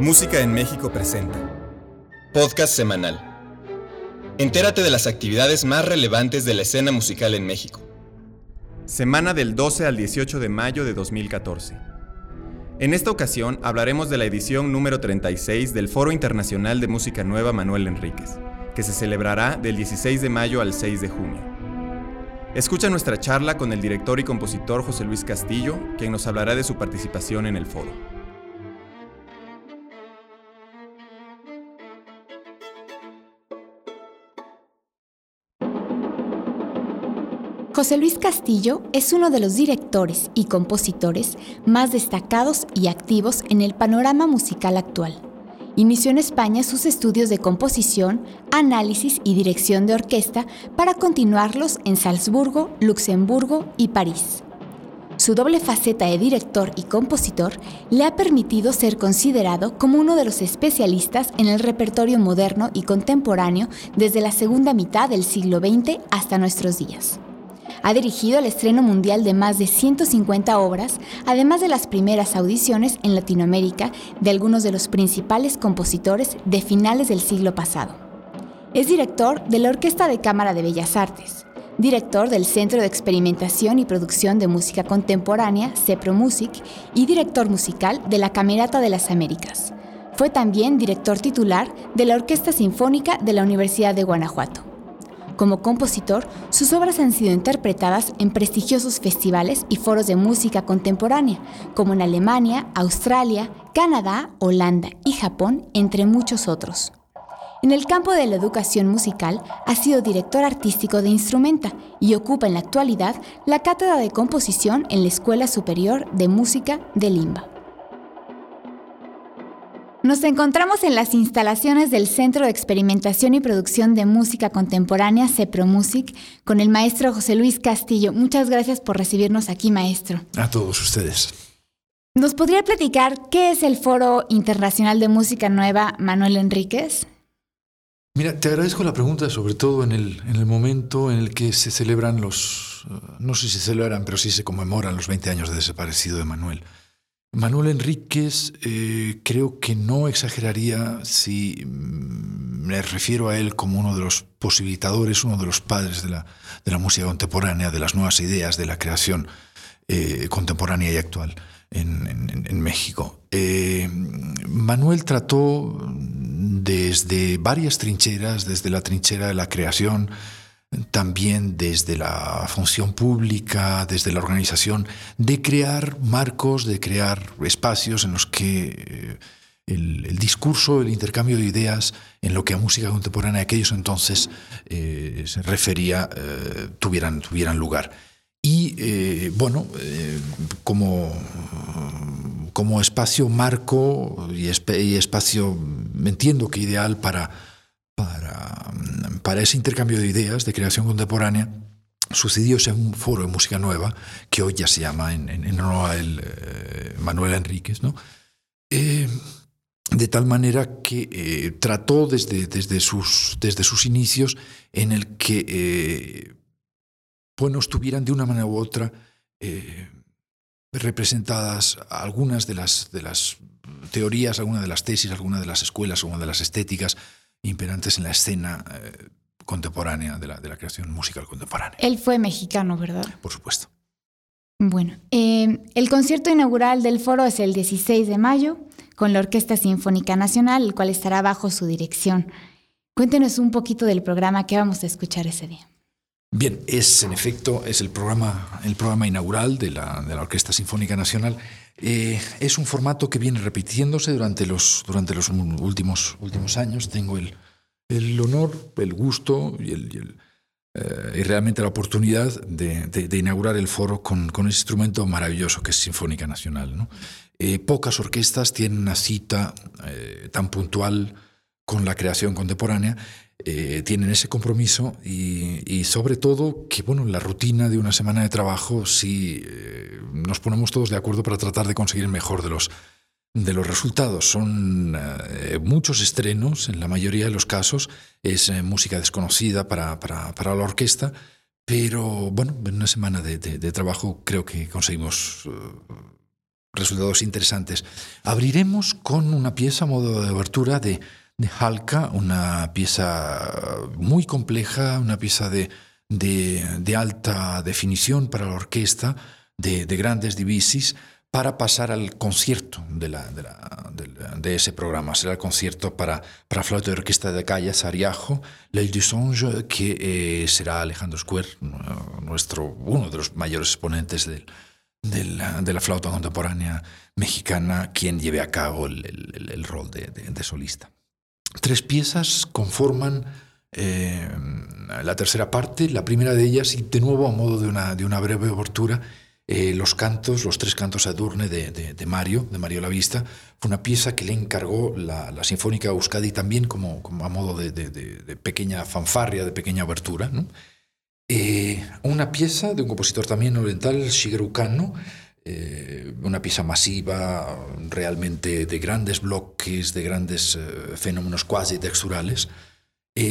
Música en México presenta. Podcast semanal. Entérate de las actividades más relevantes de la escena musical en México. Semana del 12 al 18 de mayo de 2014. En esta ocasión hablaremos de la edición número 36 del Foro Internacional de Música Nueva Manuel Enríquez, que se celebrará del 16 de mayo al 6 de junio. Escucha nuestra charla con el director y compositor José Luis Castillo, quien nos hablará de su participación en el foro. José Luis Castillo es uno de los directores y compositores más destacados y activos en el panorama musical actual. Inició en España sus estudios de composición, análisis y dirección de orquesta para continuarlos en Salzburgo, Luxemburgo y París. Su doble faceta de director y compositor le ha permitido ser considerado como uno de los especialistas en el repertorio moderno y contemporáneo desde la segunda mitad del siglo XX hasta nuestros días. Ha dirigido el estreno mundial de más de 150 obras, además de las primeras audiciones en Latinoamérica de algunos de los principales compositores de finales del siglo pasado. Es director de la Orquesta de Cámara de Bellas Artes, director del Centro de Experimentación y Producción de Música Contemporánea, CEPRO Music, y director musical de la Camerata de las Américas. Fue también director titular de la Orquesta Sinfónica de la Universidad de Guanajuato. Como compositor, sus obras han sido interpretadas en prestigiosos festivales y foros de música contemporánea, como en Alemania, Australia, Canadá, Holanda y Japón, entre muchos otros. En el campo de la educación musical ha sido director artístico de Instrumenta y ocupa en la actualidad la cátedra de composición en la Escuela Superior de Música de Limba. Nos encontramos en las instalaciones del Centro de Experimentación y Producción de Música Contemporánea, CEPROMUSIC, con el maestro José Luis Castillo. Muchas gracias por recibirnos aquí, maestro. A todos ustedes. ¿Nos podría platicar qué es el Foro Internacional de Música Nueva Manuel Enríquez? Mira, te agradezco la pregunta, sobre todo en el, en el momento en el que se celebran los, uh, no sé si se celebran, pero sí se conmemoran los 20 años de desaparecido de Manuel. Manuel Enríquez eh, creo que no exageraría si mm, me refiero a él como uno de los posibilitadores, uno de los padres de la, de la música contemporánea, de las nuevas ideas, de la creación eh, contemporánea y actual en, México. Eh, Manuel trató desde varias trincheras, desde la trinchera de la creación, también desde la función pública, desde la organización, de crear marcos, de crear espacios en los que eh, el, discurso, el intercambio de ideas en lo que a música contemporánea de aquellos entonces eh, se refería, eh, tuvieran, lugar. Y bueno, como, como espacio marco y, y espacio, entiendo que ideal para, para ese intercambio de ideas de creación contemporánea, sucedió ese foro de música nueva, que hoy ya se llama en, en, honor a el, eh, Manuel Enríquez, ¿no? Eh, de tal manera que eh, trató desde, desde, sus, desde sus inicios en el que eh, bueno, estuvieran de una manera u otra representadas algunas de las, de las teorías, algunas de las tesis, algunas de las escuelas, algunas de las estéticas, imperantes en la escena contemporánea de la, de la, creación musical contemporánea. Él fue mexicano, ¿verdad? Por supuesto. Bueno, eh, el concierto inaugural del foro es el 16 de mayo con la Orquesta Sinfónica Nacional, el cual estará bajo su dirección. Cuéntenos un poquito del programa que vamos a escuchar ese día. Bien, es en efecto es el programa, el programa inaugural de la, de la Orquesta Sinfónica Nacional. Eh, es un formato que viene repitiéndose durante los, durante los últimos, últimos años. Tengo el, el honor, el gusto y, el, eh, realmente la oportunidad de, inaugurar el foro con, ese instrumento maravilloso que es Sinfónica Nacional. Eh, pocas orquestas tienen una cita eh, tan puntual con la creación contemporánea tienen ese compromiso y, y, sobre todo que bueno la rutina de una semana de trabajo si nos ponemos todos de acuerdo para tratar de conseguir el mejor de los de los resultados son eh, muchos estrenos en la mayoría de los casos es eh, música desconocida para, para, para, la orquesta pero bueno en una semana de, de, de trabajo creo que conseguimos resultados interesantes. Abriremos con una pieza a modo de abertura de, de Halka, una pieza muy compleja, una pieza de, de, alta definición para la orquesta, de, grandes divisis, para pasar al concierto de, ese programa. Será el concierto para, flauta de orquesta de calle Sariajo, L'Œil du Songe, que eh, será Alejandro Square, nuestro, uno de los mayores exponentes de la, flauta contemporánea mexicana, quien lleve a cabo el, rol de, solista. Tres piezas conforman eh, la tercera parte, la primera de ellas, y de nuevo a modo de una, breve obertura, eh, los cantos, los tres cantos a Durne de, Mario, de Mario La Vista, fue una pieza que le encargó la, Sinfónica Euskadi también como, a modo de, pequeña fanfarria, de pequeña obertura. ¿no? Eh, una pieza de un compositor también oriental, Shigeru eh, una pieza masiva, realmente de grandes bloques, de grandes fenómenos cuasi texturales.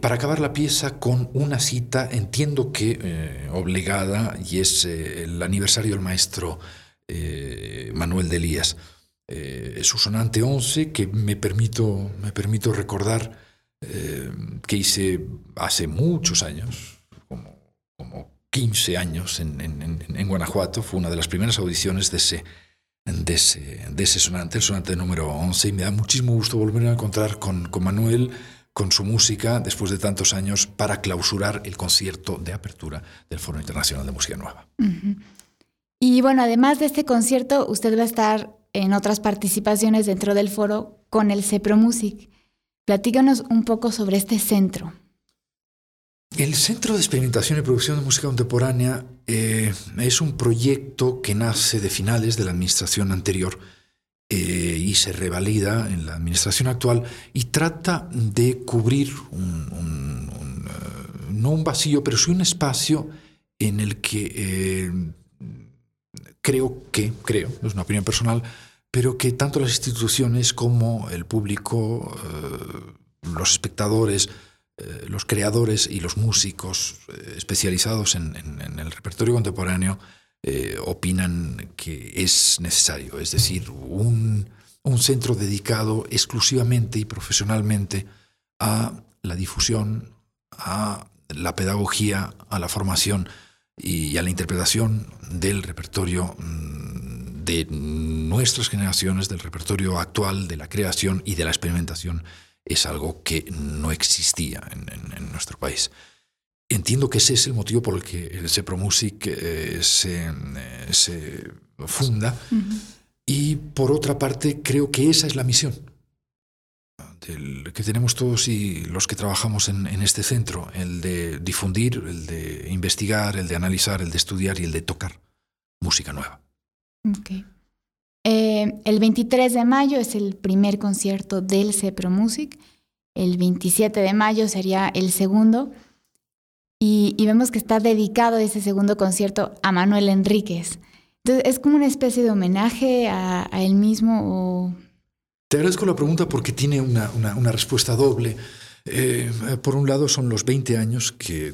Para acabar la pieza con una cita, entiendo que obligada, y es el aniversario del maestro Manuel de Elías. su sonante 11, que me permito, me permito recordar que hice hace muchos años, 15 años en, Guanajuato, fue una de las primeras audiciones de ese, de ese, de ese sonante, el sonante número 11, y me da muchísimo gusto volver a encontrar con, con Manuel, con su música, después de tantos años, para clausurar el concierto de apertura del Foro Internacional de Música Nueva. Y bueno, además de este concierto, usted va a estar en otras participaciones dentro del foro con el CEPRO Music. Platícanos un poco sobre este centro. El Centro de Experimentación y Producción de Música Contemporánea eh, es un proyecto que nace de finales de la administración anterior eh, y se revalida en la administración actual y trata de cubrir un, eh, no un vacío, pero sí un espacio en el que creo que, creo, es una opinión personal, pero que tanto las instituciones como el público, los espectadores, eh, los creadores y los músicos eh, especializados en, el repertorio contemporáneo eh, opinan que es necesario, es decir, un, centro dedicado exclusivamente y profesionalmente a la difusión, a la pedagogía, a la formación y a la interpretación del repertorio mm, de nuestras generaciones, del repertorio actual, de la creación y de la experimentación es algo que no existía en, nuestro país. Entiendo que ese es el motivo por el que el Sepro Music eh, se, eh, se, funda. Y por otra parte, creo que esa es la misión que tenemos todos y los que trabajamos en, este centro, el de difundir, el de investigar, el de analizar, el de estudiar y el de tocar música nueva. Okay. Eh, el 23 de mayo es el primer concierto del CEPRO Music. El 27 de mayo sería el segundo. Y, vemos que está dedicado ese segundo concierto a Manuel Enríquez. Entonces, ¿es como una especie de homenaje a, él mismo? Te agradezco la pregunta porque tiene una, respuesta doble. Eh, por un lado son los 20 años que,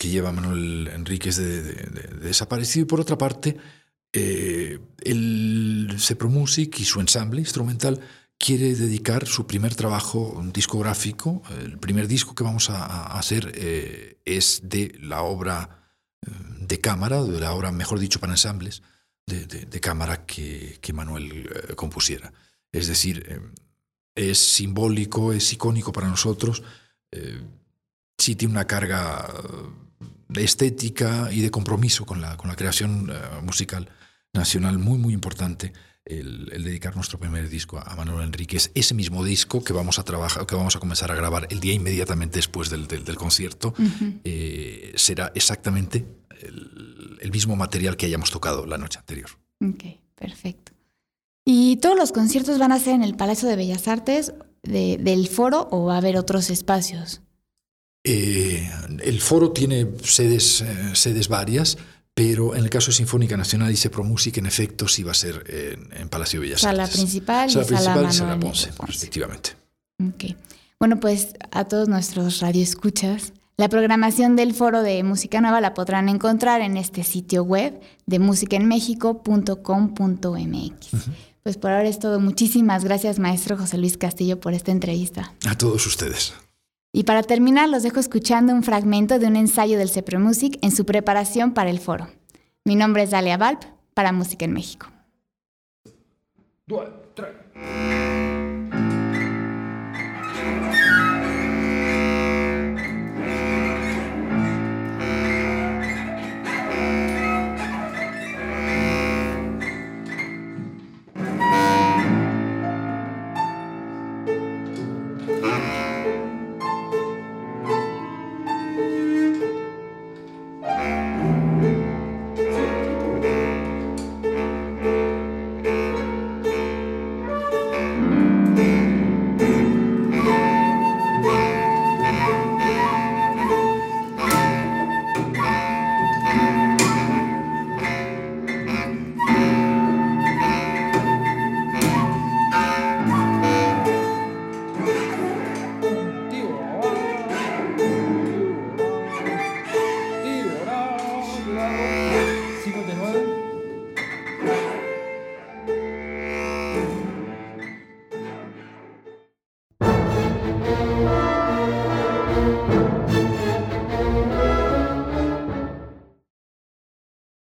lleva Manuel Enríquez de, desaparecido y por otra parte eh, el Sepro Music y su ensamble instrumental quiere dedicar su primer trabajo discográfico. El primer disco que vamos a, hacer eh, es de la obra eh, de cámara, de la obra, mejor dicho, para ensambles, de, cámara que, Manuel compusiera. Es decir, es simbólico, es icónico para nosotros. sí tiene una carga estética y de compromiso con la, con la creación musical nacional muy, muy importante el, dedicar nuestro primer disco a Manuel Enríquez. Ese mismo disco que vamos a trabajar, que vamos a comenzar a grabar el día inmediatamente después del, del, concierto, eh, será exactamente el, mismo material que hayamos tocado la noche anterior. Ok, perfecto. ¿Y todos los conciertos van a ser en el Palacio de Bellas Artes del foro o va a haber otros espacios? Eh, el foro tiene sedes, eh, sedes varias pero en el caso de Sinfónica Nacional y Sepro Music, en efecto, sí va a ser en, Palacio Bellas Artes. Sala principal y sala, principal y sala efectivamente. Okay. Bueno, pues a todos nuestros radioescuchas, La programación del foro de Música Nueva la podrán encontrar en este sitio web de musicaenmexico.com.mx. Pues por ahora es todo. Muchísimas gracias, maestro José Luis Castillo, por esta entrevista. A todos ustedes. Y para terminar, los dejo escuchando un fragmento de un ensayo del CEPRE Music en su preparación para el foro. Mi nombre es Dalia Valp, para Música en México.